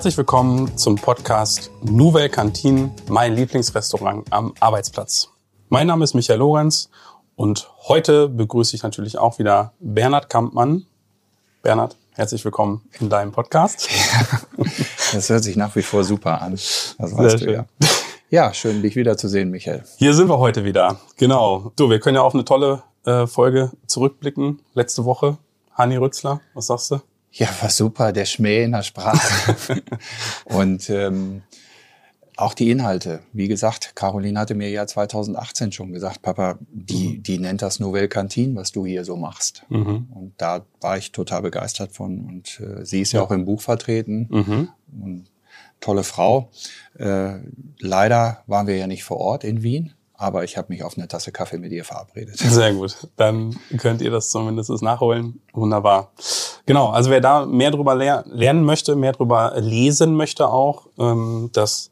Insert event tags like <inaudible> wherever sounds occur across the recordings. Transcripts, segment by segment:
Herzlich willkommen zum Podcast Nouvelle Cantine, mein Lieblingsrestaurant am Arbeitsplatz. Mein Name ist Michael Lorenz und heute begrüße ich natürlich auch wieder Bernhard Kampmann. Bernhard, herzlich willkommen in deinem Podcast. das hört sich nach wie vor super an. Das weißt Sehr du schön. ja. Ja, schön, dich wiederzusehen, Michael. Hier sind wir heute wieder. Genau. Du, wir können ja auf eine tolle äh, Folge zurückblicken. Letzte Woche. Hani Rützler, was sagst du? Ja, war super, der Schmäh in der Sprache. <laughs> und ähm, auch die Inhalte. Wie gesagt, Caroline hatte mir ja 2018 schon gesagt, Papa, die, mhm. die nennt das Nouvelle Cantine, was du hier so machst. Mhm. Und da war ich total begeistert von. Und äh, sie ist ja. ja auch im Buch vertreten. Mhm. Und tolle Frau. Äh, leider waren wir ja nicht vor Ort in Wien aber ich habe mich auf eine Tasse Kaffee mit ihr verabredet. <laughs> Sehr gut. Dann könnt ihr das zumindest nachholen. Wunderbar. Genau, also wer da mehr drüber ler lernen möchte, mehr drüber lesen möchte auch, ähm, das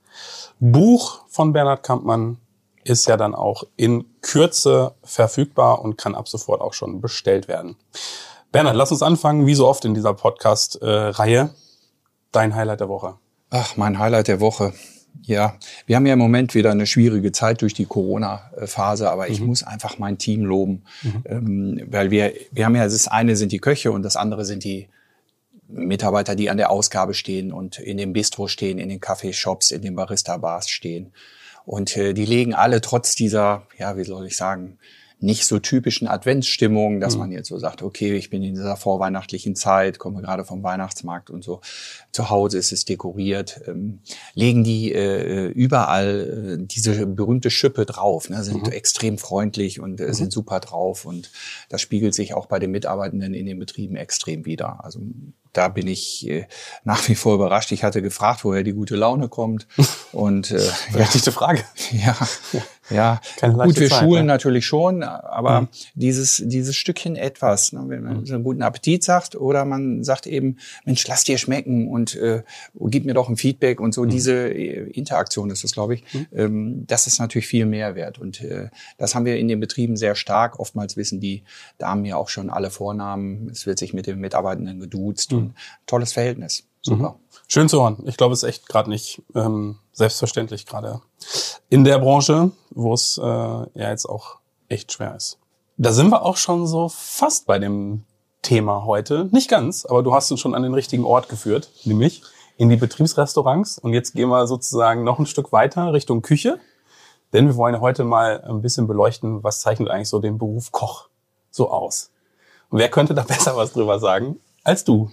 Buch von Bernhard Kampmann ist ja dann auch in Kürze verfügbar und kann ab sofort auch schon bestellt werden. Bernhard, lass uns anfangen, wie so oft in dieser Podcast-Reihe. Äh, Dein Highlight der Woche. Ach, mein Highlight der Woche. Ja, wir haben ja im Moment wieder eine schwierige Zeit durch die Corona-Phase, aber ich mhm. muss einfach mein Team loben, mhm. ähm, weil wir, wir haben ja, das eine sind die Köche und das andere sind die Mitarbeiter, die an der Ausgabe stehen und in dem Bistro stehen, in den Kaffeeshops, in den Barista-Bars stehen. Und äh, die legen alle trotz dieser, ja, wie soll ich sagen, nicht so typischen Adventsstimmung, dass mhm. man jetzt so sagt, okay, ich bin in dieser vorweihnachtlichen Zeit, komme gerade vom Weihnachtsmarkt und so. Zu Hause ist es dekoriert. Ähm, legen die äh, überall äh, diese berühmte Schippe drauf, ne, sind mhm. extrem freundlich und äh, mhm. sind super drauf. Und das spiegelt sich auch bei den Mitarbeitenden in den Betrieben extrem wieder. Also da bin ich äh, nach wie vor überrascht. Ich hatte gefragt, woher die gute Laune kommt. <laughs> Und äh, Berechtigte Frage. Ja, ja. Gut, wir Zeit, schulen ne? natürlich schon, aber mhm. dieses dieses Stückchen etwas, ne, wenn man mhm. so einen guten Appetit sagt oder man sagt eben, Mensch, lass dir schmecken und äh, gib mir doch ein Feedback und so. Mhm. Diese äh, Interaktion ist das, glaube ich. Mhm. Ähm, das ist natürlich viel mehr wert und äh, das haben wir in den Betrieben sehr stark. Oftmals wissen die Damen ja auch schon alle Vornamen. Es wird sich mit den Mitarbeitenden geduzt mhm. und tolles Verhältnis. Super. Schön zu hören. Ich glaube, es ist echt gerade nicht ähm, selbstverständlich, gerade in der Branche, wo es äh, ja jetzt auch echt schwer ist. Da sind wir auch schon so fast bei dem Thema heute. Nicht ganz, aber du hast uns schon an den richtigen Ort geführt, nämlich in die Betriebsrestaurants. Und jetzt gehen wir sozusagen noch ein Stück weiter Richtung Küche. Denn wir wollen heute mal ein bisschen beleuchten, was zeichnet eigentlich so den Beruf Koch so aus. Und wer könnte da <laughs> besser was drüber sagen als du?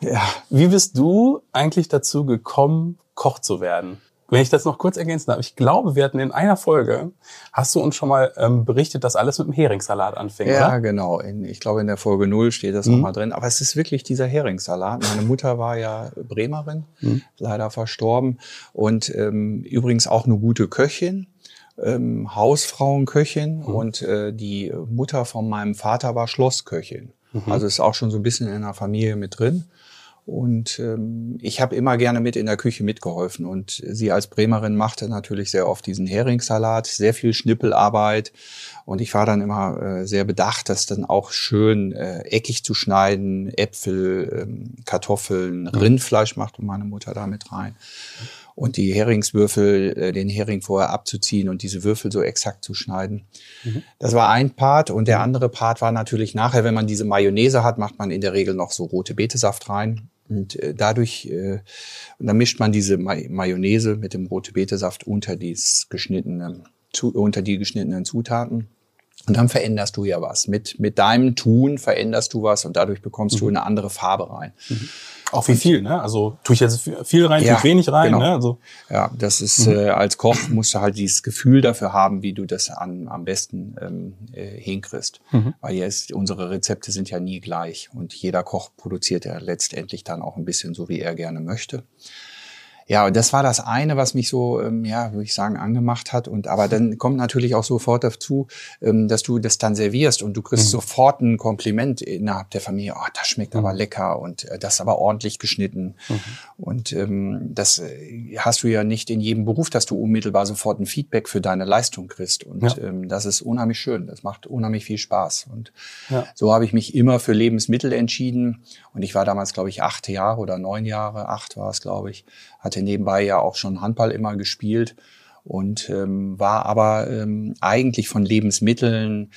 Ja. Wie bist du eigentlich dazu gekommen, Koch zu werden? Wenn ich das noch kurz ergänzen darf, ich glaube, wir hatten in einer Folge, hast du uns schon mal ähm, berichtet, dass alles mit dem Heringssalat anfing, Ja, oder? genau. In, ich glaube, in der Folge null steht das mhm. nochmal drin. Aber es ist wirklich dieser Heringssalat. Meine Mutter war ja Bremerin, mhm. leider verstorben. Und ähm, übrigens auch eine gute Köchin. Ähm, Hausfrauenköchin mhm. und äh, die Mutter von meinem Vater war Schlossköchin. Mhm. Also ist auch schon so ein bisschen in der Familie mit drin. Und ähm, ich habe immer gerne mit in der Küche mitgeholfen. Und sie als Bremerin machte natürlich sehr oft diesen Heringssalat, sehr viel Schnippelarbeit. Und ich war dann immer äh, sehr bedacht, das dann auch schön äh, eckig zu schneiden. Äpfel, ähm, Kartoffeln, Rindfleisch machte meine Mutter da mit rein. Und die Heringswürfel, äh, den Hering vorher abzuziehen und diese Würfel so exakt zu schneiden. Mhm. Das war ein Part. Und der andere Part war natürlich nachher, wenn man diese Mayonnaise hat, macht man in der Regel noch so rote Betesaft rein und äh, dadurch, äh, und dann mischt man diese Mayonnaise mit dem rote Betesaft unter, geschnittene, unter die geschnittenen Zutaten. Und dann veränderst du ja was. Mit, mit deinem Tun veränderst du was und dadurch bekommst mhm. du eine andere Farbe rein. Mhm. Auch wie viel, ne? Also tue ich jetzt viel rein, ja, tue ich wenig rein, genau. ne? Also, ja, das ist mhm. äh, als Koch musst du halt dieses Gefühl dafür haben, wie du das an, am besten ähm, äh, hinkriegst. Mhm. Weil jetzt unsere Rezepte sind ja nie gleich und jeder Koch produziert ja letztendlich dann auch ein bisschen so, wie er gerne möchte. Ja, und das war das eine, was mich so, ähm, ja, würde ich sagen, angemacht hat. Und aber dann kommt natürlich auch sofort dazu, ähm, dass du das dann servierst und du kriegst mhm. sofort ein Kompliment innerhalb der Familie. Oh, das schmeckt mhm. aber lecker und äh, das ist aber ordentlich geschnitten. Mhm. Und ähm, das äh, hast du ja nicht in jedem Beruf, dass du unmittelbar sofort ein Feedback für deine Leistung kriegst. Und ja. ähm, das ist unheimlich schön. Das macht unheimlich viel Spaß. Und ja. so habe ich mich immer für Lebensmittel entschieden. Und ich war damals, glaube ich, acht Jahre oder neun Jahre, acht war es, glaube ich hatte nebenbei ja auch schon Handball immer gespielt und ähm, war aber ähm, eigentlich von Lebensmitteln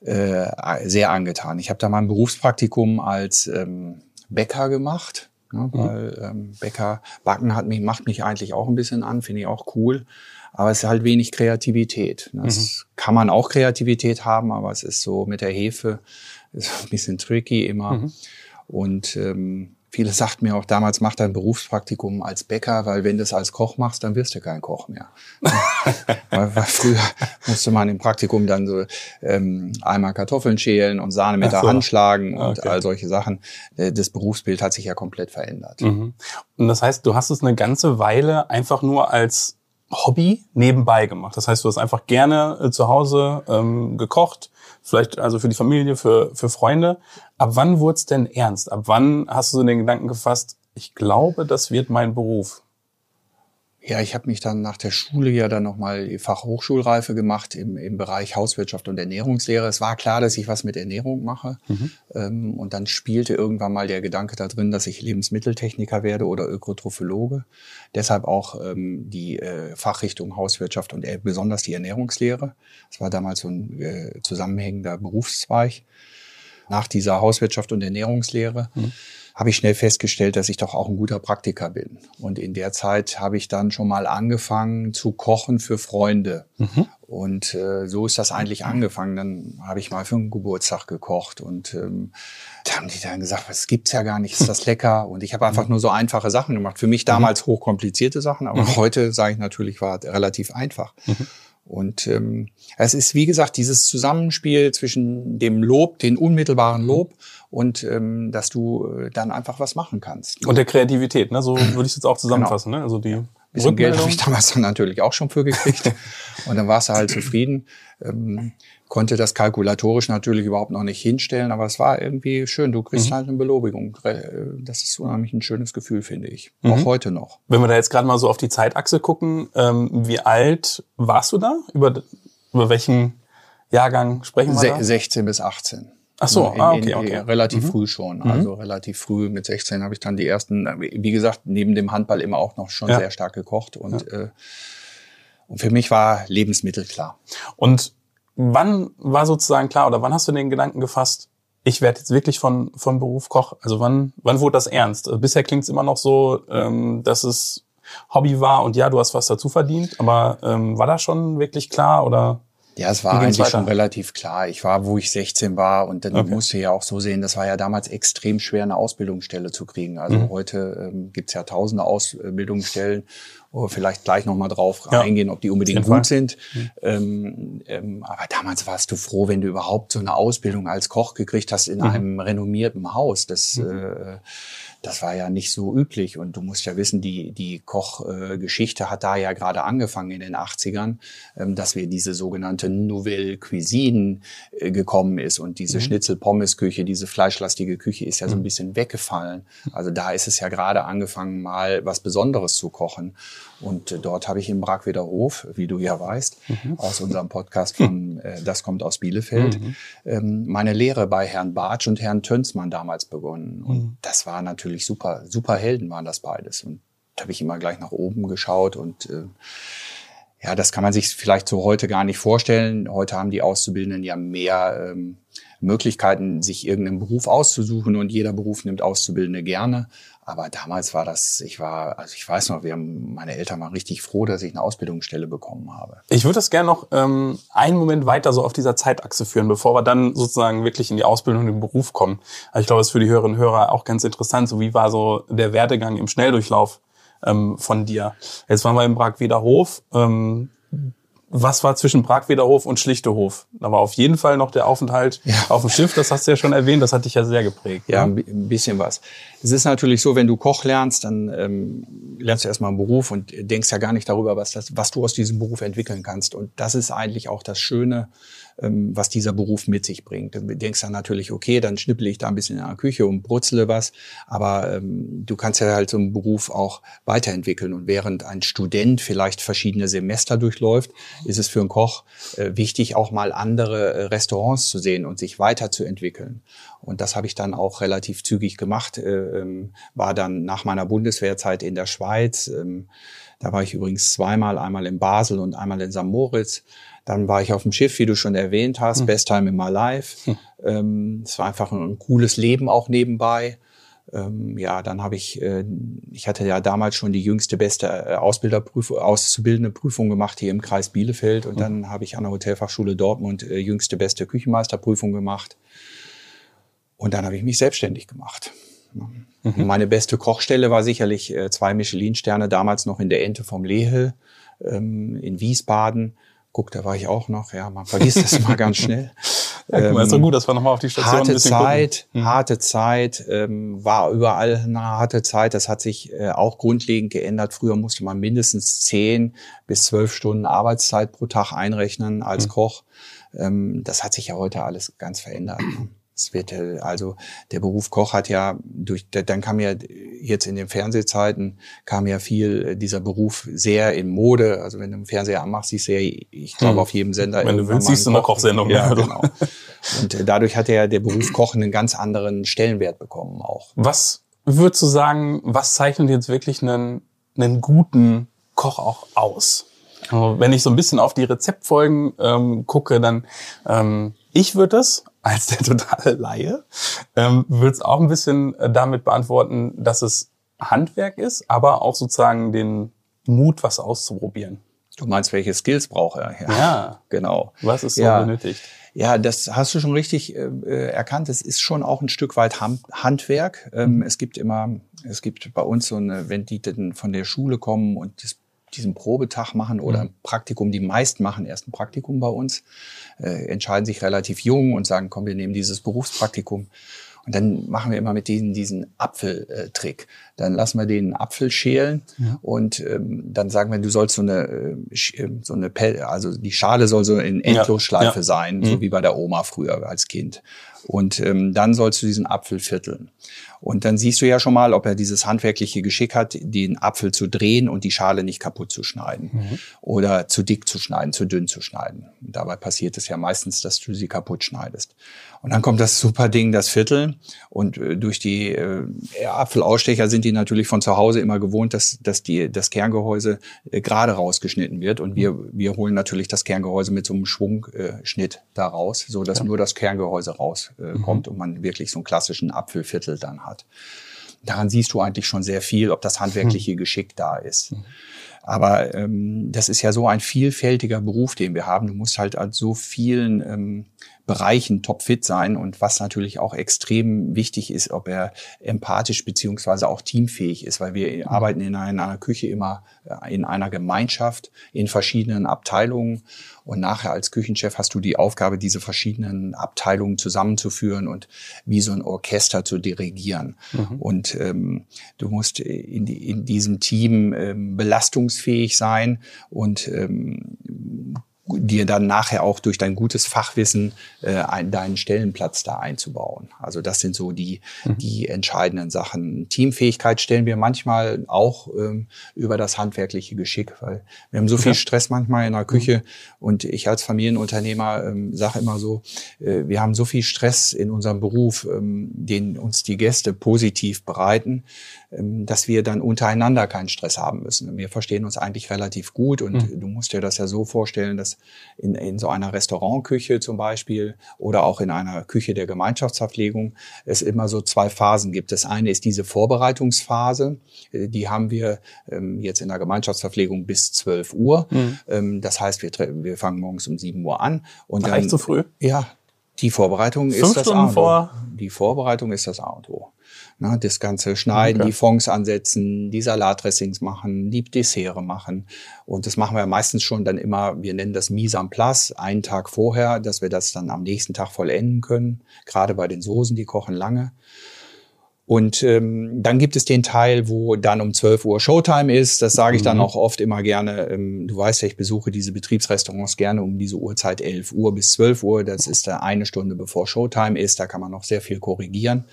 äh, sehr angetan. Ich habe da mal ein Berufspraktikum als ähm, Bäcker gemacht, ne, mhm. weil ähm, Bäcker backen hat mich macht mich eigentlich auch ein bisschen an, finde ich auch cool. Aber es ist halt wenig Kreativität. Das mhm. kann man auch Kreativität haben, aber es ist so mit der Hefe <laughs> ist ein bisschen tricky immer. Mhm. Und ähm, Viele sagten mir auch damals, mach dein Berufspraktikum als Bäcker, weil wenn du es als Koch machst, dann wirst du kein Koch mehr. <laughs> weil, weil, früher musste man im Praktikum dann so ähm, einmal Kartoffeln schälen und Sahne mit so. der Hand schlagen und okay. all solche Sachen. Äh, das Berufsbild hat sich ja komplett verändert. Mhm. Und das heißt, du hast es eine ganze Weile einfach nur als Hobby nebenbei gemacht. Das heißt, du hast einfach gerne äh, zu Hause ähm, gekocht, vielleicht also für die Familie, für, für Freunde. Ab wann wurde es denn ernst? Ab wann hast du so den Gedanken gefasst, ich glaube, das wird mein Beruf? Ja, ich habe mich dann nach der Schule ja dann nochmal die Fachhochschulreife gemacht im, im Bereich Hauswirtschaft und Ernährungslehre. Es war klar, dass ich was mit Ernährung mache. Mhm. Ähm, und dann spielte irgendwann mal der Gedanke da drin, dass ich Lebensmitteltechniker werde oder Ökotrophologe. Deshalb auch ähm, die äh, Fachrichtung Hauswirtschaft und äh, besonders die Ernährungslehre. Das war damals so ein äh, zusammenhängender Berufszweig nach dieser Hauswirtschaft und Ernährungslehre. Mhm habe ich schnell festgestellt, dass ich doch auch ein guter Praktiker bin. Und in der Zeit habe ich dann schon mal angefangen zu kochen für Freunde. Mhm. Und äh, so ist das eigentlich angefangen. Dann habe ich mal für einen Geburtstag gekocht und ähm, da haben die dann gesagt, was gibt's ja gar nicht, ist das lecker? <laughs> Und ich habe einfach nur so einfache Sachen gemacht. Für mich damals mhm. hochkomplizierte Sachen, aber mhm. heute sage ich natürlich, war relativ einfach. Mhm. Und ähm, es ist, wie gesagt, dieses Zusammenspiel zwischen dem Lob, den unmittelbaren Lob und ähm, dass du äh, dann einfach was machen kannst. Und der Kreativität, ne? so würde ich es jetzt auch zusammenfassen. Genau. Ne? Also die ja. Bisschen Geld habe ich damals <laughs> dann natürlich auch schon für gekriegt. <laughs> und dann warst du halt zufrieden. Ähm, konnte das kalkulatorisch natürlich überhaupt noch nicht hinstellen, aber es war irgendwie schön. Du kriegst mhm. halt eine Belobigung. Das ist unheimlich ein schönes Gefühl, finde ich. Mhm. Auch heute noch. Wenn wir da jetzt gerade mal so auf die Zeitachse gucken, ähm, wie alt warst du da? Über, über welchen Jahrgang sprechen wir Se da? 16 bis 18. Ach so, in, ah, okay, in, okay. Relativ mhm. früh schon. Mhm. Also relativ früh mit 16 habe ich dann die ersten, wie gesagt, neben dem Handball immer auch noch schon ja. sehr stark gekocht und, ja. äh, und für mich war Lebensmittel klar. Und wann war sozusagen klar oder wann hast du den Gedanken gefasst, ich werde jetzt wirklich von, von Beruf Koch? Also wann, wann wurde das ernst? Also bisher klingt es immer noch so, ähm, dass es Hobby war und ja, du hast was dazu verdient, aber ähm, war das schon wirklich klar oder? Ja, es war eigentlich weiter? schon relativ klar. Ich war, wo ich 16 war und dann okay. musste ja auch so sehen, das war ja damals extrem schwer, eine Ausbildungsstelle zu kriegen. Also mhm. heute ähm, gibt's ja tausende Ausbildungsstellen, wo wir vielleicht gleich nochmal drauf ja. eingehen, ob die unbedingt gut sind. Mhm. Ähm, ähm, aber damals warst du froh, wenn du überhaupt so eine Ausbildung als Koch gekriegt hast in mhm. einem renommierten Haus. Das mhm. äh, das war ja nicht so üblich. Und du musst ja wissen, die, die Kochgeschichte äh, hat da ja gerade angefangen in den 80ern, ähm, dass wir diese sogenannte Nouvelle Cuisine äh, gekommen ist. Und diese mhm. Schnitzel-Pommes-Küche, diese fleischlastige Küche ist ja so ein mhm. bisschen weggefallen. Also da ist es ja gerade angefangen, mal was Besonderes zu kochen. Und äh, dort habe ich im Brackweder Hof, wie du ja weißt, mhm. aus unserem Podcast von <laughs> äh, Das kommt aus Bielefeld, mhm. ähm, meine Lehre bei Herrn Bartsch und Herrn Tönsmann damals begonnen. Und mhm. das war natürlich super, super Helden waren das beides. Und da habe ich immer gleich nach oben geschaut und äh, ja, das kann man sich vielleicht so heute gar nicht vorstellen. Heute haben die Auszubildenden ja mehr ähm, Möglichkeiten, sich irgendeinen Beruf auszusuchen und jeder Beruf nimmt Auszubildende gerne. Aber damals war das, ich war, also ich weiß noch, wir haben, meine Eltern waren richtig froh, dass ich eine Ausbildungsstelle bekommen habe. Ich würde das gerne noch ähm, einen Moment weiter so auf dieser Zeitachse führen, bevor wir dann sozusagen wirklich in die Ausbildung und den Beruf kommen. Also ich glaube, das ist für die Hörerinnen und Hörer auch ganz interessant. So wie war so der Werdegang im Schnelldurchlauf ähm, von dir? Jetzt waren wir im Bragweder Hof. Ähm, was war zwischen Bragwederhof und Schlichtehof? Da war auf jeden Fall noch der Aufenthalt ja. auf dem Schiff, das hast du ja schon erwähnt, das hat dich ja sehr geprägt. Ja, ne? ein bisschen was. Es ist natürlich so, wenn du Koch lernst, dann ähm, lernst du erstmal einen Beruf und denkst ja gar nicht darüber, was, das, was du aus diesem Beruf entwickeln kannst. Und das ist eigentlich auch das Schöne ähm, was dieser Beruf mit sich bringt. Du denkst dann natürlich, okay, dann schnippel ich da ein bisschen in der Küche und brutzle was, aber ähm, du kannst ja halt so einen Beruf auch weiterentwickeln. Und während ein Student vielleicht verschiedene Semester durchläuft, ist es für einen Koch äh, wichtig, auch mal andere äh, Restaurants zu sehen und sich weiterzuentwickeln. Und das habe ich dann auch relativ zügig gemacht, äh, ähm, war dann nach meiner Bundeswehrzeit in der Schweiz. Ähm, da war ich übrigens zweimal, einmal in Basel und einmal in St. Moritz. Dann war ich auf dem Schiff, wie du schon erwähnt hast, hm. Best Time in My Life. Hm. Ähm, es war einfach ein, cooles Leben auch nebenbei. Ähm, ja, dann habe ich, äh, ich hatte ja damals schon die jüngste beste äh, Ausbilderprüfung, auszubildende Prüfung gemacht hier im Kreis Bielefeld und hm. dann habe ich an der Hotelfachschule Dortmund äh, jüngste beste Küchenmeisterprüfung gemacht. Und dann habe ich mich selbstständig gemacht. Mhm. Meine beste Kochstelle war sicherlich äh, zwei Michelin-Sterne, damals noch in der Ente vom Lehel ähm, in Wiesbaden. Guck, da war ich auch noch. Ja, man vergisst das mal ganz <laughs> schnell. Ja, ähm, ist doch gut, dass wir nochmal auf die Station harte ein bisschen Zeit, gucken. harte Zeit, ähm, war überall eine harte Zeit. Das hat sich äh, auch grundlegend geändert. Früher musste man mindestens zehn bis zwölf Stunden Arbeitszeit pro Tag einrechnen als mhm. Koch. Ähm, das hat sich ja heute alles ganz verändert. Ne? Es wird äh, also der Beruf Koch hat ja durch dann kam ja jetzt in den Fernsehzeiten kam ja viel äh, dieser Beruf sehr in Mode. Also wenn du einen Fernseher anmachst, siehst du ja, ich glaube hm. auf jedem Sender. Wenn du willst, siehst du eine Kochsendung. Ja, genau. Und äh, dadurch hat ja der Beruf Koch einen ganz anderen Stellenwert bekommen auch. Was würdest du sagen, was zeichnet jetzt wirklich einen, einen guten Koch auch aus? Also wenn ich so ein bisschen auf die Rezeptfolgen ähm, gucke, dann ähm, ich würde es als der totale Laie, ähm, würde es auch ein bisschen äh, damit beantworten, dass es Handwerk ist, aber auch sozusagen den Mut, was auszuprobieren. Du meinst, welche Skills braucht er? Ja, ja. genau. Was ist so ja. benötigt? Ja, das hast du schon richtig äh, äh erkannt. Es ist schon auch ein Stück weit Handwerk. Ähm, mhm. Es gibt immer, es gibt bei uns so eine, wenn die denn von der Schule kommen und das diesen Probetag machen oder mhm. ein Praktikum. Die meisten machen erst ein Praktikum bei uns, äh, entscheiden sich relativ jung und sagen, komm, wir nehmen dieses Berufspraktikum. Und dann machen wir immer mit denen diesen Apfeltrick. Dann lassen wir den Apfel schälen ja. und ähm, dann sagen wir, du sollst so eine, äh, ähm, so eine Pel also die Schale soll so in Endlosschleife ja. ja. sein, mhm. so wie bei der Oma früher als Kind. Und ähm, dann sollst du diesen Apfel vierteln. Und dann siehst du ja schon mal, ob er dieses handwerkliche Geschick hat, den Apfel zu drehen und die Schale nicht kaputt zu schneiden. Mhm. Oder zu dick zu schneiden, zu dünn zu schneiden. Und dabei passiert es ja meistens, dass du sie kaputt schneidest. Und dann kommt das super Ding, das Viertel. Und äh, durch die äh, Apfelausstecher sind die natürlich von zu Hause immer gewohnt, dass, dass die, das Kerngehäuse äh, gerade rausgeschnitten wird. Und wir, wir holen natürlich das Kerngehäuse mit so einem Schwungschnitt äh, da raus, so dass ja. nur das Kerngehäuse äh, mhm. und man wirklich so einen klassischen Apfelviertel dann hat. Daran siehst du eigentlich schon sehr viel, ob das handwerkliche mhm. Geschick da ist. Mhm. Aber ähm, das ist ja so ein vielfältiger Beruf, den wir haben. Du musst halt an so vielen ähm, Bereichen topfit sein und was natürlich auch extrem wichtig ist, ob er empathisch beziehungsweise auch teamfähig ist, weil wir mhm. arbeiten in einer Küche immer äh, in einer Gemeinschaft, in verschiedenen Abteilungen und nachher als Küchenchef hast du die Aufgabe, diese verschiedenen Abteilungen zusammenzuführen und wie so ein Orchester zu dirigieren. Mhm. Und ähm, du musst in, die, in diesem Team ähm, belastungsfähig sein und ähm, dir dann nachher auch durch dein gutes Fachwissen äh, ein, deinen Stellenplatz da einzubauen. Also das sind so die, mhm. die entscheidenden Sachen. Teamfähigkeit stellen wir manchmal auch ähm, über das handwerkliche Geschick, weil wir haben so viel Stress manchmal in der Küche mhm. und ich als Familienunternehmer ähm, sage immer so, äh, wir haben so viel Stress in unserem Beruf, ähm, den uns die Gäste positiv bereiten, ähm, dass wir dann untereinander keinen Stress haben müssen. Wir verstehen uns eigentlich relativ gut und mhm. du musst dir das ja so vorstellen, dass in, in so einer Restaurantküche zum Beispiel oder auch in einer Küche der Gemeinschaftsverpflegung es immer so zwei Phasen gibt. Das eine ist diese Vorbereitungsphase, äh, die haben wir ähm, jetzt in der Gemeinschaftsverpflegung bis 12 Uhr. Mhm. Ähm, das heißt, wir, wir fangen morgens um 7 Uhr an. Und dann, so früh? Ja, Die Vorbereitung Fünf ist das Stunden A und O. vor? Die Vorbereitung ist das A und O. Na, das ganze Schneiden, Okay. die Fonds ansetzen, die Salatdressings machen, die Dessert machen. Und das machen wir meistens schon dann immer, wir nennen das Mise en place, einen Tag vorher, dass wir das dann am nächsten Tag vollenden können. Gerade bei den Soßen, die kochen lange. Und ähm, dann gibt es den Teil, wo dann um 12 Uhr Showtime ist. Das sage ich dann Mhm. auch oft immer gerne. Ähm, du weißt ja, ich besuche diese Betriebsrestaurants gerne um diese Uhrzeit 11 Uhr bis 12 Uhr. Das ist da eine Stunde bevor Showtime ist. Da kann man noch sehr viel korrigieren.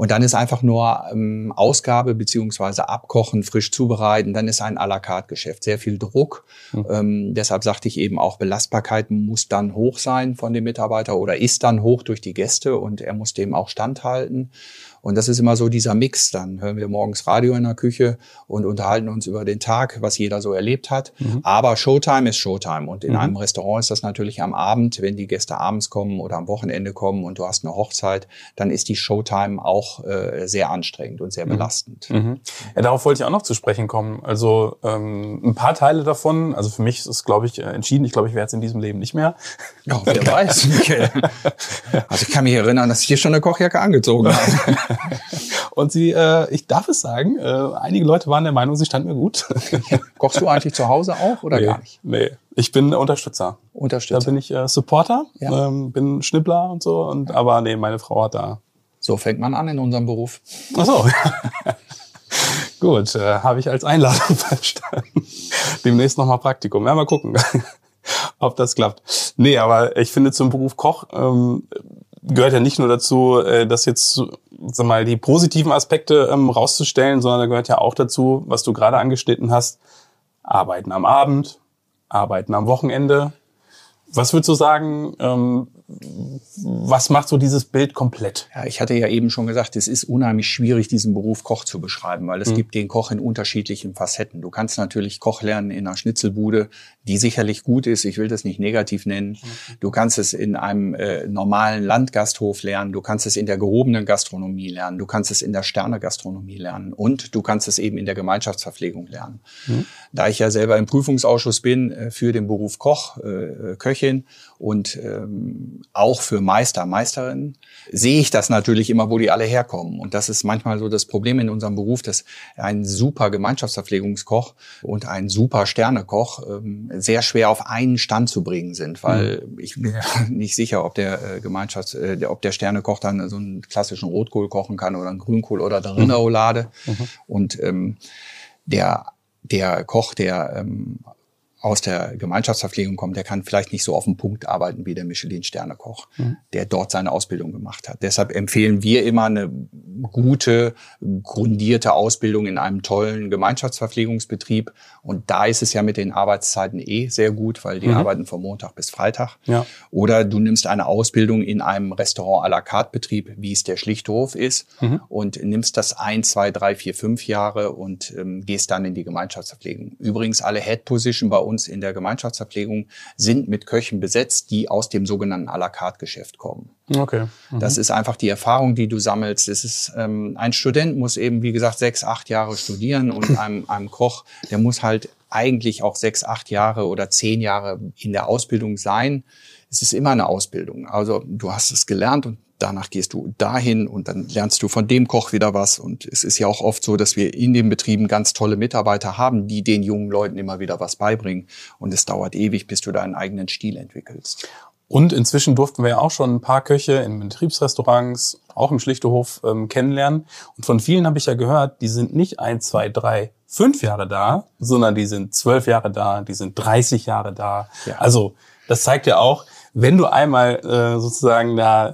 Und dann ist einfach nur ähm, Ausgabe beziehungsweise Abkochen, frisch zubereiten. Dann ist ein à la carte Geschäft. Sehr viel Druck. Ähm, deshalb sagte ich eben auch, Belastbarkeit muss dann hoch sein von dem Mitarbeiter oder ist dann hoch durch die Gäste und er muss dem auch standhalten. Und das ist immer so dieser Mix. Dann hören wir morgens Radio in der Küche und unterhalten uns über den Tag, was jeder so erlebt hat. Aber Showtime ist Showtime. Und in einem Restaurant ist das natürlich am Abend, wenn die Gäste abends kommen oder am Wochenende kommen und du hast eine Hochzeit, dann ist die Showtime auch äh, sehr anstrengend und sehr belastend. Mhm. Ja, darauf wollte ich auch noch zu sprechen kommen. Also ähm, ein paar Teile davon, also für mich ist es, glaube ich, äh, entschieden. Ich glaube, ich werde es in diesem Leben nicht mehr. Ja, wer weiß. <laughs> Also ich kann mich erinnern, dass ich hier schon eine Kochjacke angezogen habe. <laughs> <laughs> Und sie, äh, ich darf es sagen, äh, einige Leute waren der Meinung, sie stand mir gut. <laughs> Kochst du eigentlich zu Hause auch oder nee, gar nicht? Nee, ich bin Unterstützer. Da Unterstützt. bin ich äh, Supporter, Ja. ähm, bin Schnippler und so. Und aber nee, meine Frau hat da. So fängt man an in unserem Beruf. Ach so. <laughs> Gut, äh, habe ich als Einladung verstanden. Demnächst nochmal Praktikum. Ja, mal gucken, ob das klappt. Nee, aber ich finde zum Beruf Koch ähm, gehört ja nicht nur dazu, äh, das jetzt, sag mal, die positiven Aspekte ähm, rauszustellen, sondern da gehört ja auch dazu, was du gerade angeschnitten hast, Arbeiten am Abend, Arbeiten am Wochenende. Was würdest du sagen, ähm, was macht so dieses Bild komplett? Ja, ich hatte ja eben schon gesagt, es ist unheimlich schwierig, diesen Beruf Koch zu beschreiben, weil es gibt den Koch in unterschiedlichen Facetten. Du kannst natürlich Koch lernen in einer Schnitzelbude, die sicherlich gut ist. Ich will das nicht negativ nennen. Du kannst es in einem äh, normalen Landgasthof lernen. Du kannst es in der gehobenen Gastronomie lernen. Du kannst es in der Sternegastronomie lernen. Und du kannst es eben in der Gemeinschaftsverpflegung lernen. Da ich ja selber im Prüfungsausschuss bin äh, für den Beruf Koch, äh, Köchin und ähm, auch für Meister, Meisterinnen, sehe ich das natürlich immer, wo die alle herkommen. Und das ist manchmal so das Problem in unserem Beruf, dass ein super Gemeinschaftsverpflegungskoch und ein super Sternekoch ähm, sehr schwer auf einen Stand zu bringen sind, weil ich bin ja <laughs> nicht sicher, ob der äh, Gemeinschafts-, äh, ob der Sternekoch dann so einen klassischen Rotkohl kochen kann oder einen Grünkohl oder eine Rinderroulade. Und ähm, der der Koch, der ähm, aus der Gemeinschaftsverpflegung kommt, der kann vielleicht nicht so auf den Punkt arbeiten wie der Michelin-Sterne-Koch, der dort seine Ausbildung gemacht hat. Deshalb empfehlen wir immer eine gute, grundierte Ausbildung in einem tollen Gemeinschaftsverpflegungsbetrieb. Und da ist es ja mit den Arbeitszeiten eh sehr gut, weil die arbeiten von Montag bis Freitag. Ja. Oder du nimmst eine Ausbildung in einem Restaurant à la carte Betrieb, wie es der Schlichthof ist, und nimmst das ein, zwei, drei, vier, fünf Jahre und ähm, gehst dann in die Gemeinschaftsverpflegung. Übrigens, alle Head Position bei uns in der Gemeinschaftsverpflegung sind mit Köchen besetzt, die aus dem sogenannten à la carte Geschäft kommen. Okay. Das ist einfach die Erfahrung, die du sammelst. Es ist, ähm, ein Student muss eben, wie gesagt, sechs, acht Jahre studieren und <clears throat> einem, einem Koch, der muss halt eigentlich auch sechs, acht Jahre oder zehn Jahre in der Ausbildung sein. Es ist immer eine Ausbildung. Also du hast es gelernt und danach gehst du dahin und dann lernst du von dem Koch wieder was. Und es ist ja auch oft so, dass wir in den Betrieben ganz tolle Mitarbeiter haben, die den jungen Leuten immer wieder was beibringen. Und es dauert ewig, bis du deinen eigenen Stil entwickelst. Und inzwischen durften wir ja auch schon ein paar Köche in Betriebsrestaurants, auch im Schlichtehof ähm, kennenlernen. Und von vielen habe ich ja gehört, die sind nicht ein, zwei, drei, fünf Jahre da, sondern die sind zwölf Jahre da, die sind 30 Jahre da. Ja. Also das zeigt ja auch, wenn du einmal äh, sozusagen da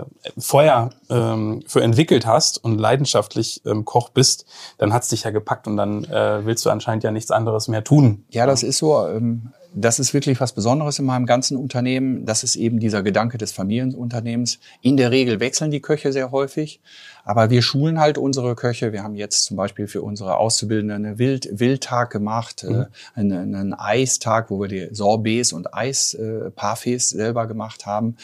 äh, Feuer ähm, für entwickelt hast und leidenschaftlich ähm, Koch bist, dann hat's dich ja gepackt und dann äh, willst du anscheinend ja nichts anderes mehr tun. Ja, das ist so. ähm, Das ist wirklich was Besonderes in meinem ganzen Unternehmen. Das ist eben dieser Gedanke des Familienunternehmens. In der Regel wechseln die Köche sehr häufig, aber wir schulen halt unsere Köche. Wir haben jetzt zum Beispiel für unsere Auszubildenden einen Wild, Wildtag gemacht, äh, einen, einen Eistag, wo wir die Sorbets und Eisparfaits selber gemacht haben.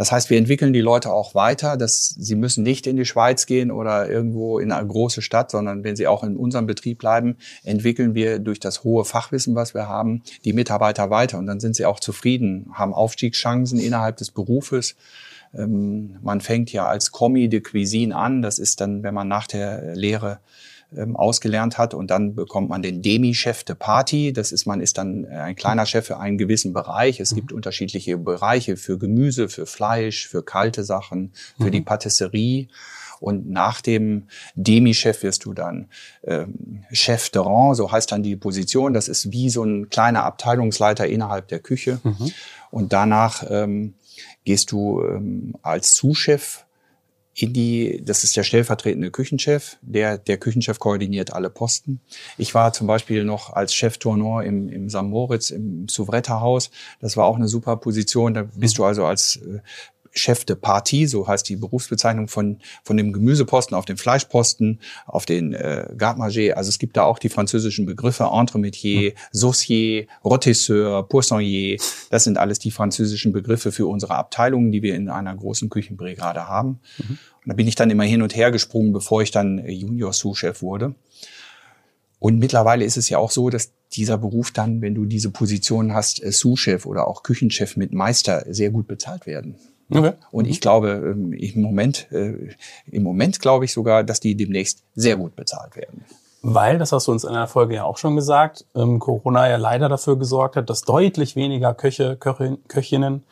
Das heißt, wir entwickeln die Leute auch weiter, dass sie müssen nicht in die Schweiz gehen oder irgendwo in eine große Stadt, sondern wenn sie auch in unserem Betrieb bleiben, entwickeln wir durch das hohe Fachwissen, was wir haben, die Mitarbeiter weiter und dann sind sie auch zufrieden, haben Aufstiegschancen innerhalb des Berufes. Ähm, man fängt ja als Commis de Cuisine an, das ist dann, wenn man nach der Lehre ähm, ausgelernt hat und dann bekommt man den Demi-Chef de Party. Das ist, man ist dann äh, ein kleiner Chef für einen gewissen Bereich. Es gibt unterschiedliche Bereiche für Gemüse, für Fleisch, für kalte Sachen, für mhm. die Patisserie. Und nach dem Demi-Chef wirst du dann ähm, Chef de Rang, so heißt dann die Position. Das ist wie so ein kleiner Abteilungsleiter innerhalb der Küche. Mhm. Und danach ähm, gehst du ähm, als Zuschef in die, das ist der stellvertretende Küchenchef, der, der Küchenchef koordiniert alle Posten. Ich war zum Beispiel noch als Chef-Tourneur im, im St. Moritz, im Souvretta-Haus. Das war auch eine super Position. Da bist du also als äh, Chef de Partie, so heißt die Berufsbezeichnung von, von dem Gemüseposten auf den Fleischposten, auf den äh, Garde-Manger. Also es gibt da auch die französischen Begriffe Entremetier, Saucier, Rotisseur, Poissonnier. Das sind alles die französischen Begriffe für unsere Abteilungen, die wir in einer großen Küchenbrigade haben. Mhm. Und da bin ich dann immer hin und her gesprungen, bevor ich dann Junior-Sous-Chef wurde. Und mittlerweile ist es ja auch so, dass dieser Beruf dann, wenn du diese Position hast, äh, Sous-Chef oder auch Küchenchef mit Meister, sehr gut bezahlt werden. Okay. Und ich glaube, ähm, im Moment, äh, im Moment glaube ich sogar, dass die demnächst sehr gut bezahlt werden. Weil, das hast du uns in der Folge ja auch schon gesagt, ähm, Corona ja leider dafür gesorgt hat, dass deutlich weniger Köche, Köchin, Köchinnen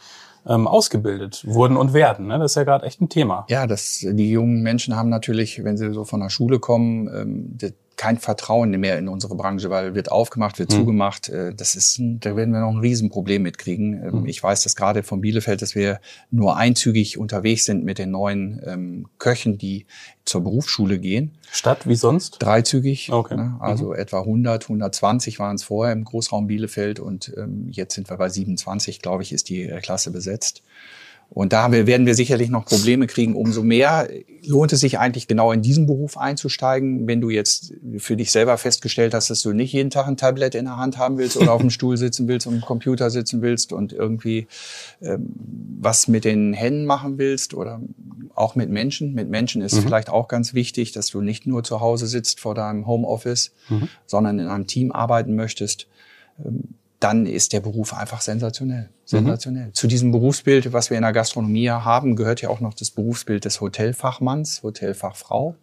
ähm, ausgebildet wurden und werden. Ne? Das ist ja gerade echt ein Thema. Ja, das, die jungen Menschen haben natürlich, wenn sie so von der Schule kommen, ähm, kein Vertrauen mehr in unsere Branche, weil wird aufgemacht, wird mhm. zugemacht. Äh, das ist, da werden wir noch ein Riesenproblem mitkriegen. Mhm. Ich weiß das gerade von Bielefeld, dass wir nur einzügig unterwegs sind mit den neuen ähm, Köchen, die zur Berufsschule gehen. Stadt wie sonst? Dreizügig. Okay. Ne? Also mhm. etwa 100, 120 waren es vorher im Großraum Bielefeld und ähm, jetzt sind wir bei 27, glaube ich, ist die Klasse besetzt. Und da werden wir sicherlich noch Probleme kriegen. Umso mehr lohnt es sich eigentlich genau in diesen Beruf einzusteigen, wenn du jetzt für dich selber festgestellt hast, dass du nicht jeden Tag ein Tablet in der Hand haben willst oder auf dem Stuhl sitzen willst und am Computer sitzen willst und irgendwie ähm, was mit den Händen machen willst oder auch mit Menschen. Mit Menschen ist mhm. vielleicht auch ganz wichtig, dass du nicht nur zu Hause sitzt vor deinem Homeoffice, mhm. sondern in einem Team arbeiten möchtest. Ähm, dann ist der Beruf einfach sensationell. Sensationell. Mhm. Zu diesem Berufsbild, was wir in der Gastronomie haben, gehört ja auch noch das Berufsbild des Hotelfachmanns, Hotelfachfrau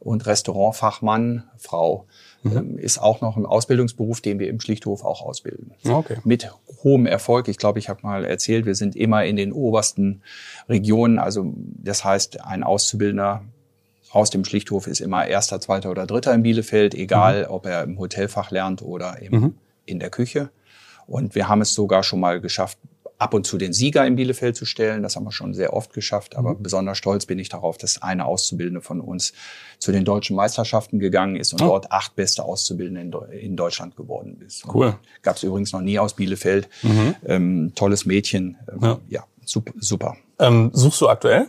und Restaurantfachmann, Frau. Mhm. Ähm, ist auch noch ein Ausbildungsberuf, den wir im Schlichthof auch ausbilden. Okay. Mit hohem Erfolg. Ich glaube, ich habe mal erzählt, wir sind immer in den obersten Regionen. Also das heißt, ein Auszubildender aus dem Schlichthof ist immer erster, zweiter oder dritter in Bielefeld, egal mhm. ob er im Hotelfach lernt oder im, mhm. in der Küche. Und wir haben es sogar schon mal geschafft, ab und zu den Sieger in Bielefeld zu stellen. Das haben wir schon sehr oft geschafft. Aber mhm. besonders stolz bin ich darauf, dass eine Auszubildende von uns zu den deutschen Meisterschaften gegangen ist und oh. dort acht beste Auszubildende in, Deutschland geworden ist. Cool. Gab es übrigens noch nie aus Bielefeld. Mhm. Ähm, tolles Mädchen. Ähm, ja. ja, super. super. Ähm, suchst du aktuell?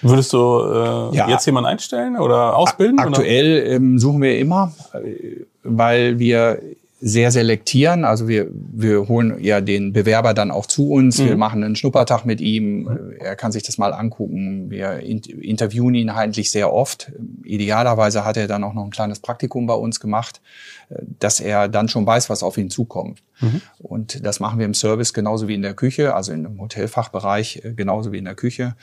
Würdest du äh, ja. jetzt jemanden einstellen oder ausbilden? Aktuell oder? Ähm, suchen wir immer, äh, weil wir sehr selektieren. Also wir, wir holen ja den Bewerber dann auch zu uns. Mhm. Wir machen einen Schnuppertag mit ihm. Mhm. Er kann sich das mal angucken. Wir interviewen ihn eigentlich sehr oft. Idealerweise hat er dann auch noch ein kleines Praktikum bei uns gemacht, dass er dann schon weiß, was auf ihn zukommt. Mhm. Und das machen wir im Service genauso wie in der Küche, also im Hotelfachbereich äh, genauso wie in der Küche.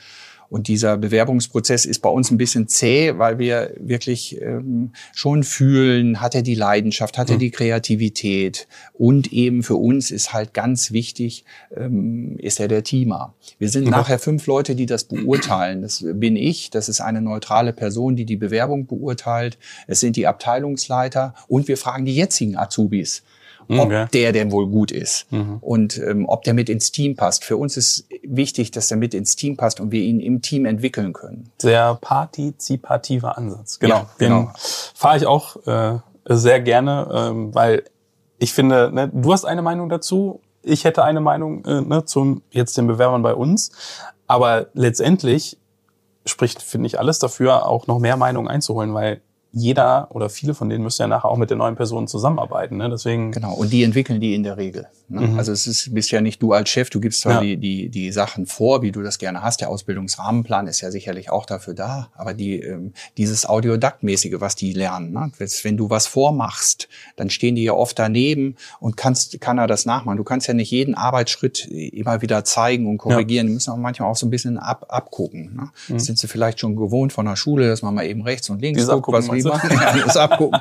Und dieser Bewerbungsprozess ist bei uns ein bisschen zäh, weil wir wirklich ähm, schon fühlen, hat er die Leidenschaft, hat er mhm. die Kreativität und eben für uns ist halt ganz wichtig, ähm, ist er der Teamer. Wir sind mhm. nachher fünf Leute, die das beurteilen. Das bin ich, das ist eine neutrale Person, die die Bewerbung beurteilt. Es sind die Abteilungsleiter und wir fragen die jetzigen Azubis ob okay. der denn wohl gut ist mhm. und ähm, ob der mit ins Team passt. Für uns ist wichtig, dass er mit ins Team passt und wir ihn im Team entwickeln können. Sehr partizipativer Ansatz. Genau. Ja, genau. fahre ich auch äh, sehr gerne, ähm, weil ich finde, ne, du hast eine Meinung dazu. Ich hätte eine Meinung äh, ne, zum jetzt den Bewerbern bei uns. Aber letztendlich spricht, finde ich, alles dafür, auch noch mehr Meinungen einzuholen, weil jeder oder viele von denen müssen ja nachher auch mit den neuen Personen zusammenarbeiten. Ne? Deswegen genau. Und die entwickeln die in der Regel. Ne? Mhm. Also es ist, bist ja nicht du als Chef. Du gibst zwar ja. die, die die Sachen vor, wie du das gerne hast. Der Ausbildungsrahmenplan ist ja sicherlich auch dafür da. Aber die ähm, dieses Audiodaktmäßige, was die lernen, ne? wenn du was vormachst, dann stehen die ja oft daneben und kannst kann er das nachmachen. Du kannst ja nicht jeden Arbeitsschritt immer wieder zeigen und korrigieren. Ja. Die müssen auch manchmal auch so ein bisschen ab, abgucken. Ne? Mhm. Sind sie vielleicht schon gewohnt von der Schule, dass man mal eben rechts und links guckt, was wir machen. Ja, <laughs> <laughs> das abgucken.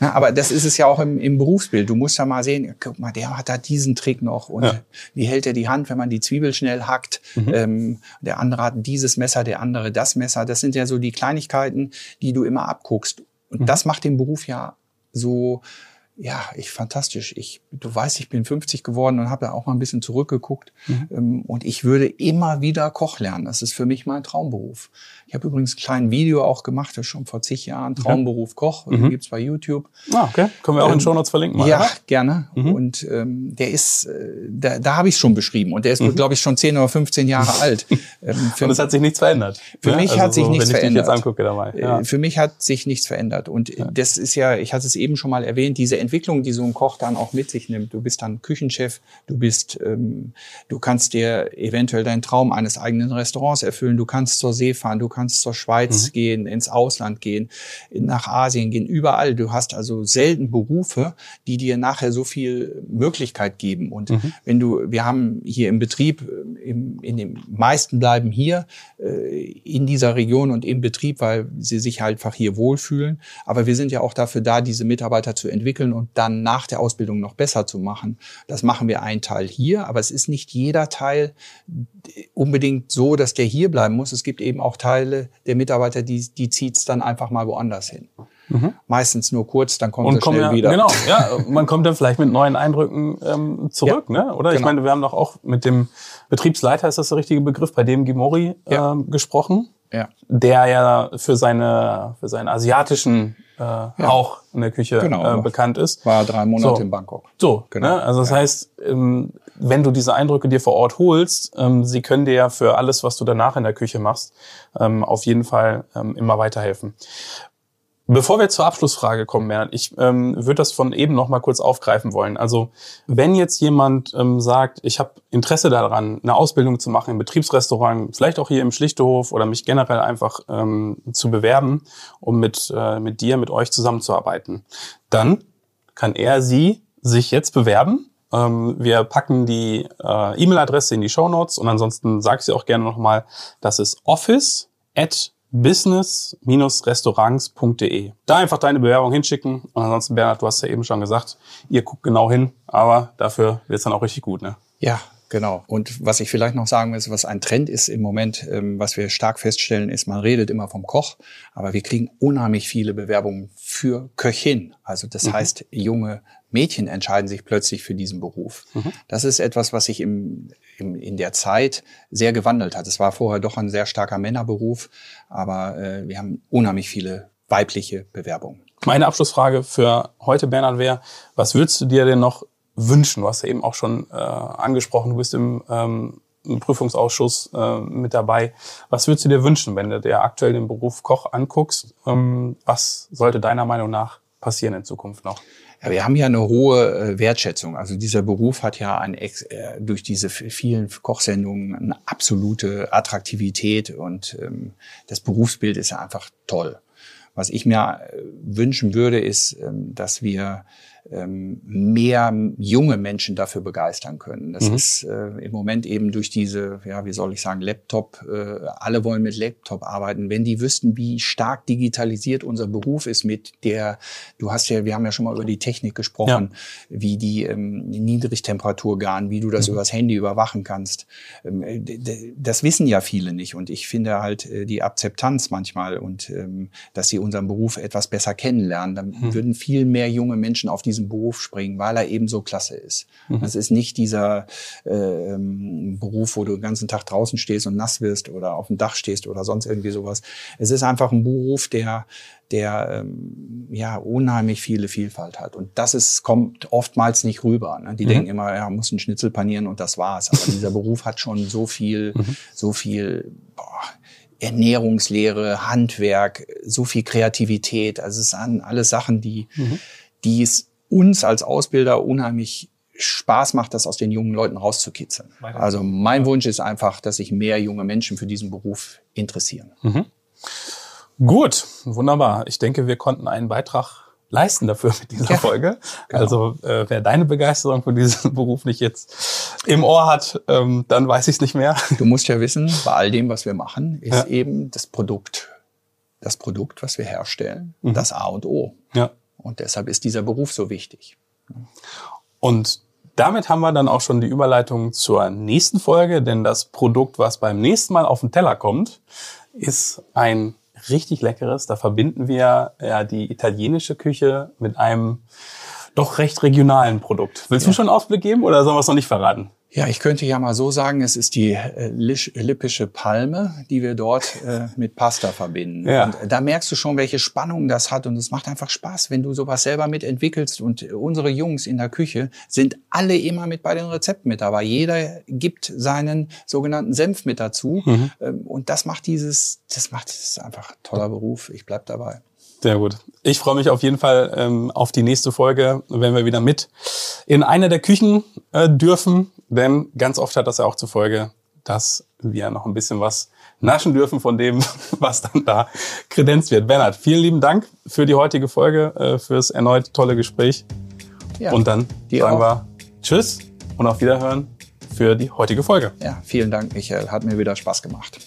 Ja, aber das ist es ja auch im, im Berufsbild. Du musst ja mal sehen, guck mal, der hat da diesen Trick noch und ja. wie hält er die Hand, wenn man die Zwiebel schnell hackt. Mhm. Ähm, der andere hat dieses Messer, der andere das Messer. Das sind ja so die Kleinigkeiten, die du immer abguckst. Und mhm. das macht den Beruf ja so ja, ich fantastisch. Ich, du weißt, ich bin 50 geworden und habe da auch mal ein bisschen zurückgeguckt. Mhm. Ähm, und ich würde immer wieder Koch lernen. Das ist für mich mein Traumberuf. Ich habe übrigens ein kleines Video auch gemacht, das schon vor zig Jahren, Traumberuf Koch, mhm. gibt's bei YouTube. Ah, okay. Können wir auch ähm, in Show Notes verlinken. Mal, ja, oder? gerne. Mhm. Und ähm, der ist, äh, da, da habe ich schon beschrieben. Und der ist, mhm. glaube ich, schon 10 oder 15 Jahre alt. <laughs> Ähm, für, und es hat sich nichts verändert. Für ja? Ne? mich also hat sich so, nichts wenn verändert. Angucke dabei. Ja. Äh, für mich hat sich nichts verändert. Und ja. das ist ja, ich hatte es eben schon mal erwähnt, diese Entwicklung, die so ein Koch dann auch mit sich nimmt. Du bist dann Küchenchef, du bist, ähm, du kannst dir eventuell deinen Traum eines eigenen Restaurants erfüllen, du kannst zur See fahren, du kannst zur Schweiz mhm. gehen, ins Ausland gehen, nach Asien gehen, überall. Du hast also selten Berufe, die dir nachher so viel Möglichkeit geben. Und mhm. wenn du, wir haben hier im Betrieb, im, in den meisten bleiben hier äh, in dieser Region und im Betrieb, weil sie sich halt einfach hier wohlfühlen. Aber wir sind ja auch dafür da, diese Mitarbeiter zu entwickeln und dann nach der Ausbildung noch besser zu machen. Das machen wir einen Teil hier, aber es ist nicht jeder Teil unbedingt so, dass der hier bleiben muss. Es gibt eben auch Teile der Mitarbeiter, die, die zieht es dann einfach mal woanders hin. Mhm. Meistens nur kurz, dann kommt und er schnell ja, wieder. Genau, ja, <laughs> man kommt dann vielleicht mit neuen Eindrücken ähm, zurück, ja, ne? Oder genau. ich meine, wir haben doch auch mit dem Betriebsleiter, ist das der richtige Begriff, bei dem Gimori ja. ähm, gesprochen, ja. der ja für seine für seinen asiatischen äh, ja. auch in der Küche genau, äh, bekannt ist. War drei Monate so. in Bangkok. So, genau. Ne? Also das ja. heißt, ähm, wenn du diese Eindrücke dir vor Ort holst, ähm, sie können dir ja für alles, was du danach in der Küche machst, ähm, auf jeden Fall ähm, immer weiterhelfen. Bevor wir zur Abschlussfrage kommen, Bernhard, ich ähm, würde das von eben noch mal kurz aufgreifen wollen. Also wenn jetzt jemand ähm, sagt, ich habe Interesse daran, eine Ausbildung zu machen im Betriebsrestaurant, vielleicht auch hier im Schlichtehof oder mich generell einfach ähm, zu bewerben, um mit, äh, mit dir, mit euch zusammenzuarbeiten, dann kann er sie sich jetzt bewerben. Ähm, wir packen die äh, E-Mail-Adresse in die Show Notes und ansonsten sage ich sie auch gerne noch mal, das ist office at business-restaurants.de. Da einfach deine Bewerbung hinschicken. Und ansonsten, Bernhard, du hast ja eben schon gesagt, ihr guckt genau hin, aber dafür wird es dann auch richtig gut, ne? Ja, Genau. Und was ich vielleicht noch sagen muss, was ein Trend ist im Moment, ähm, was wir stark feststellen, ist, man redet immer vom Koch, aber wir kriegen unheimlich viele Bewerbungen für Köchin. Also das mhm. heißt, junge Mädchen entscheiden sich plötzlich für diesen Beruf. Mhm. Das ist etwas, was sich im, im, in der Zeit sehr gewandelt hat. Es war vorher doch ein sehr starker Männerberuf, aber äh, wir haben unheimlich viele weibliche Bewerbungen. Meine Abschlussfrage für heute, Bernhard, wäre, was würdest du dir denn noch wünschen? Du hast ja eben auch schon äh, angesprochen, du bist im, ähm, im Prüfungsausschuss äh, mit dabei. Was würdest du dir wünschen, wenn du dir aktuell den Beruf Koch anguckst? Ähm, was sollte deiner Meinung nach passieren in Zukunft noch? Ja, wir haben ja eine hohe äh, Wertschätzung. Also dieser Beruf hat ja ein, äh, durch diese vielen Kochsendungen eine absolute Attraktivität und ähm, das Berufsbild ist einfach toll. Was ich mir äh, wünschen würde, ist, ähm, dass wir mehr junge Menschen dafür begeistern können. Das mhm. ist äh, im Moment eben durch diese, ja, wie soll ich sagen, Laptop, äh, alle wollen mit Laptop arbeiten. Wenn die wüssten, wie stark digitalisiert unser Beruf ist mit der, du hast ja, wir haben ja schon mal über die Technik gesprochen, ja. wie die ähm, Niedrigtemperaturgarn, wie du das mhm. übers Handy überwachen kannst. Ähm, das wissen ja viele nicht und ich finde halt äh, die Akzeptanz manchmal und ähm, dass sie unseren Beruf etwas besser kennenlernen, dann mhm. würden viel mehr junge Menschen auf die diesen Beruf springen, weil er eben so klasse ist. Mhm. Das ist nicht dieser äh, Beruf, wo du den ganzen Tag draußen stehst und nass wirst oder auf dem Dach stehst oder sonst irgendwie sowas. Es ist einfach ein Beruf, der der ähm, ja unheimlich viele Vielfalt hat. Und das ist, kommt oftmals nicht rüber. Ne? Die mhm. denken immer, ja, muss ein Schnitzel panieren und das war's. Aber dieser <laughs> Beruf hat schon so viel, mhm. so viel boah, Ernährungslehre, Handwerk, so viel Kreativität. Also es sind alles Sachen, die, mhm. die es uns als Ausbilder unheimlich Spaß macht, das aus den jungen Leuten rauszukitzeln. Also mein Wunsch ist einfach, dass sich mehr junge Menschen für diesen Beruf interessieren. Mhm. Gut, wunderbar. Ich denke, wir konnten einen Beitrag leisten dafür mit dieser ja, Folge. Genau. Also äh, wer deine Begeisterung für diesen <laughs> Beruf nicht jetzt im Ohr hat, ähm, dann weiß ich es nicht mehr. Du musst ja wissen, bei all dem, was wir machen, ist ja. eben das Produkt, das Produkt, was wir herstellen, mhm. das A und O. Ja. Und deshalb ist dieser Beruf so wichtig. Und damit haben wir dann auch schon die Überleitung zur nächsten Folge, denn das Produkt, was beim nächsten Mal auf den Teller kommt, ist ein richtig leckeres. Da verbinden wir ja die italienische Küche mit einem doch recht regionalen Produkt. Willst ja. du schon einen Ausblick geben oder sollen wir es noch nicht verraten? Ja, ich könnte ja mal so sagen, es ist die äh, lippische Palme, die wir dort äh, mit Pasta verbinden. Ja. Und da merkst du schon, welche Spannung das hat und es macht einfach Spaß, wenn du sowas selber mitentwickelst. Und unsere Jungs in der Küche sind alle immer mit bei den Rezepten mit dabei. Jeder gibt seinen sogenannten Senf mit dazu. Mhm. Ähm, und das macht dieses, das macht das ist einfach toller Beruf. Ich bleib dabei. Sehr gut. Ich freue mich auf jeden Fall ähm, auf die nächste Folge, wenn wir wieder mit in einer der Küchen äh, dürfen. Denn ganz oft hat das ja auch zur Folge, dass wir noch ein bisschen was naschen dürfen von dem, <laughs> was dann da kredenzt wird. Bernhard, vielen lieben Dank für die heutige Folge, äh, fürs erneut tolle Gespräch. Ja, und dann sagen auch. wir Tschüss und auf Wiederhören für die heutige Folge. Ja, vielen Dank, Michael. Hat mir wieder Spaß gemacht.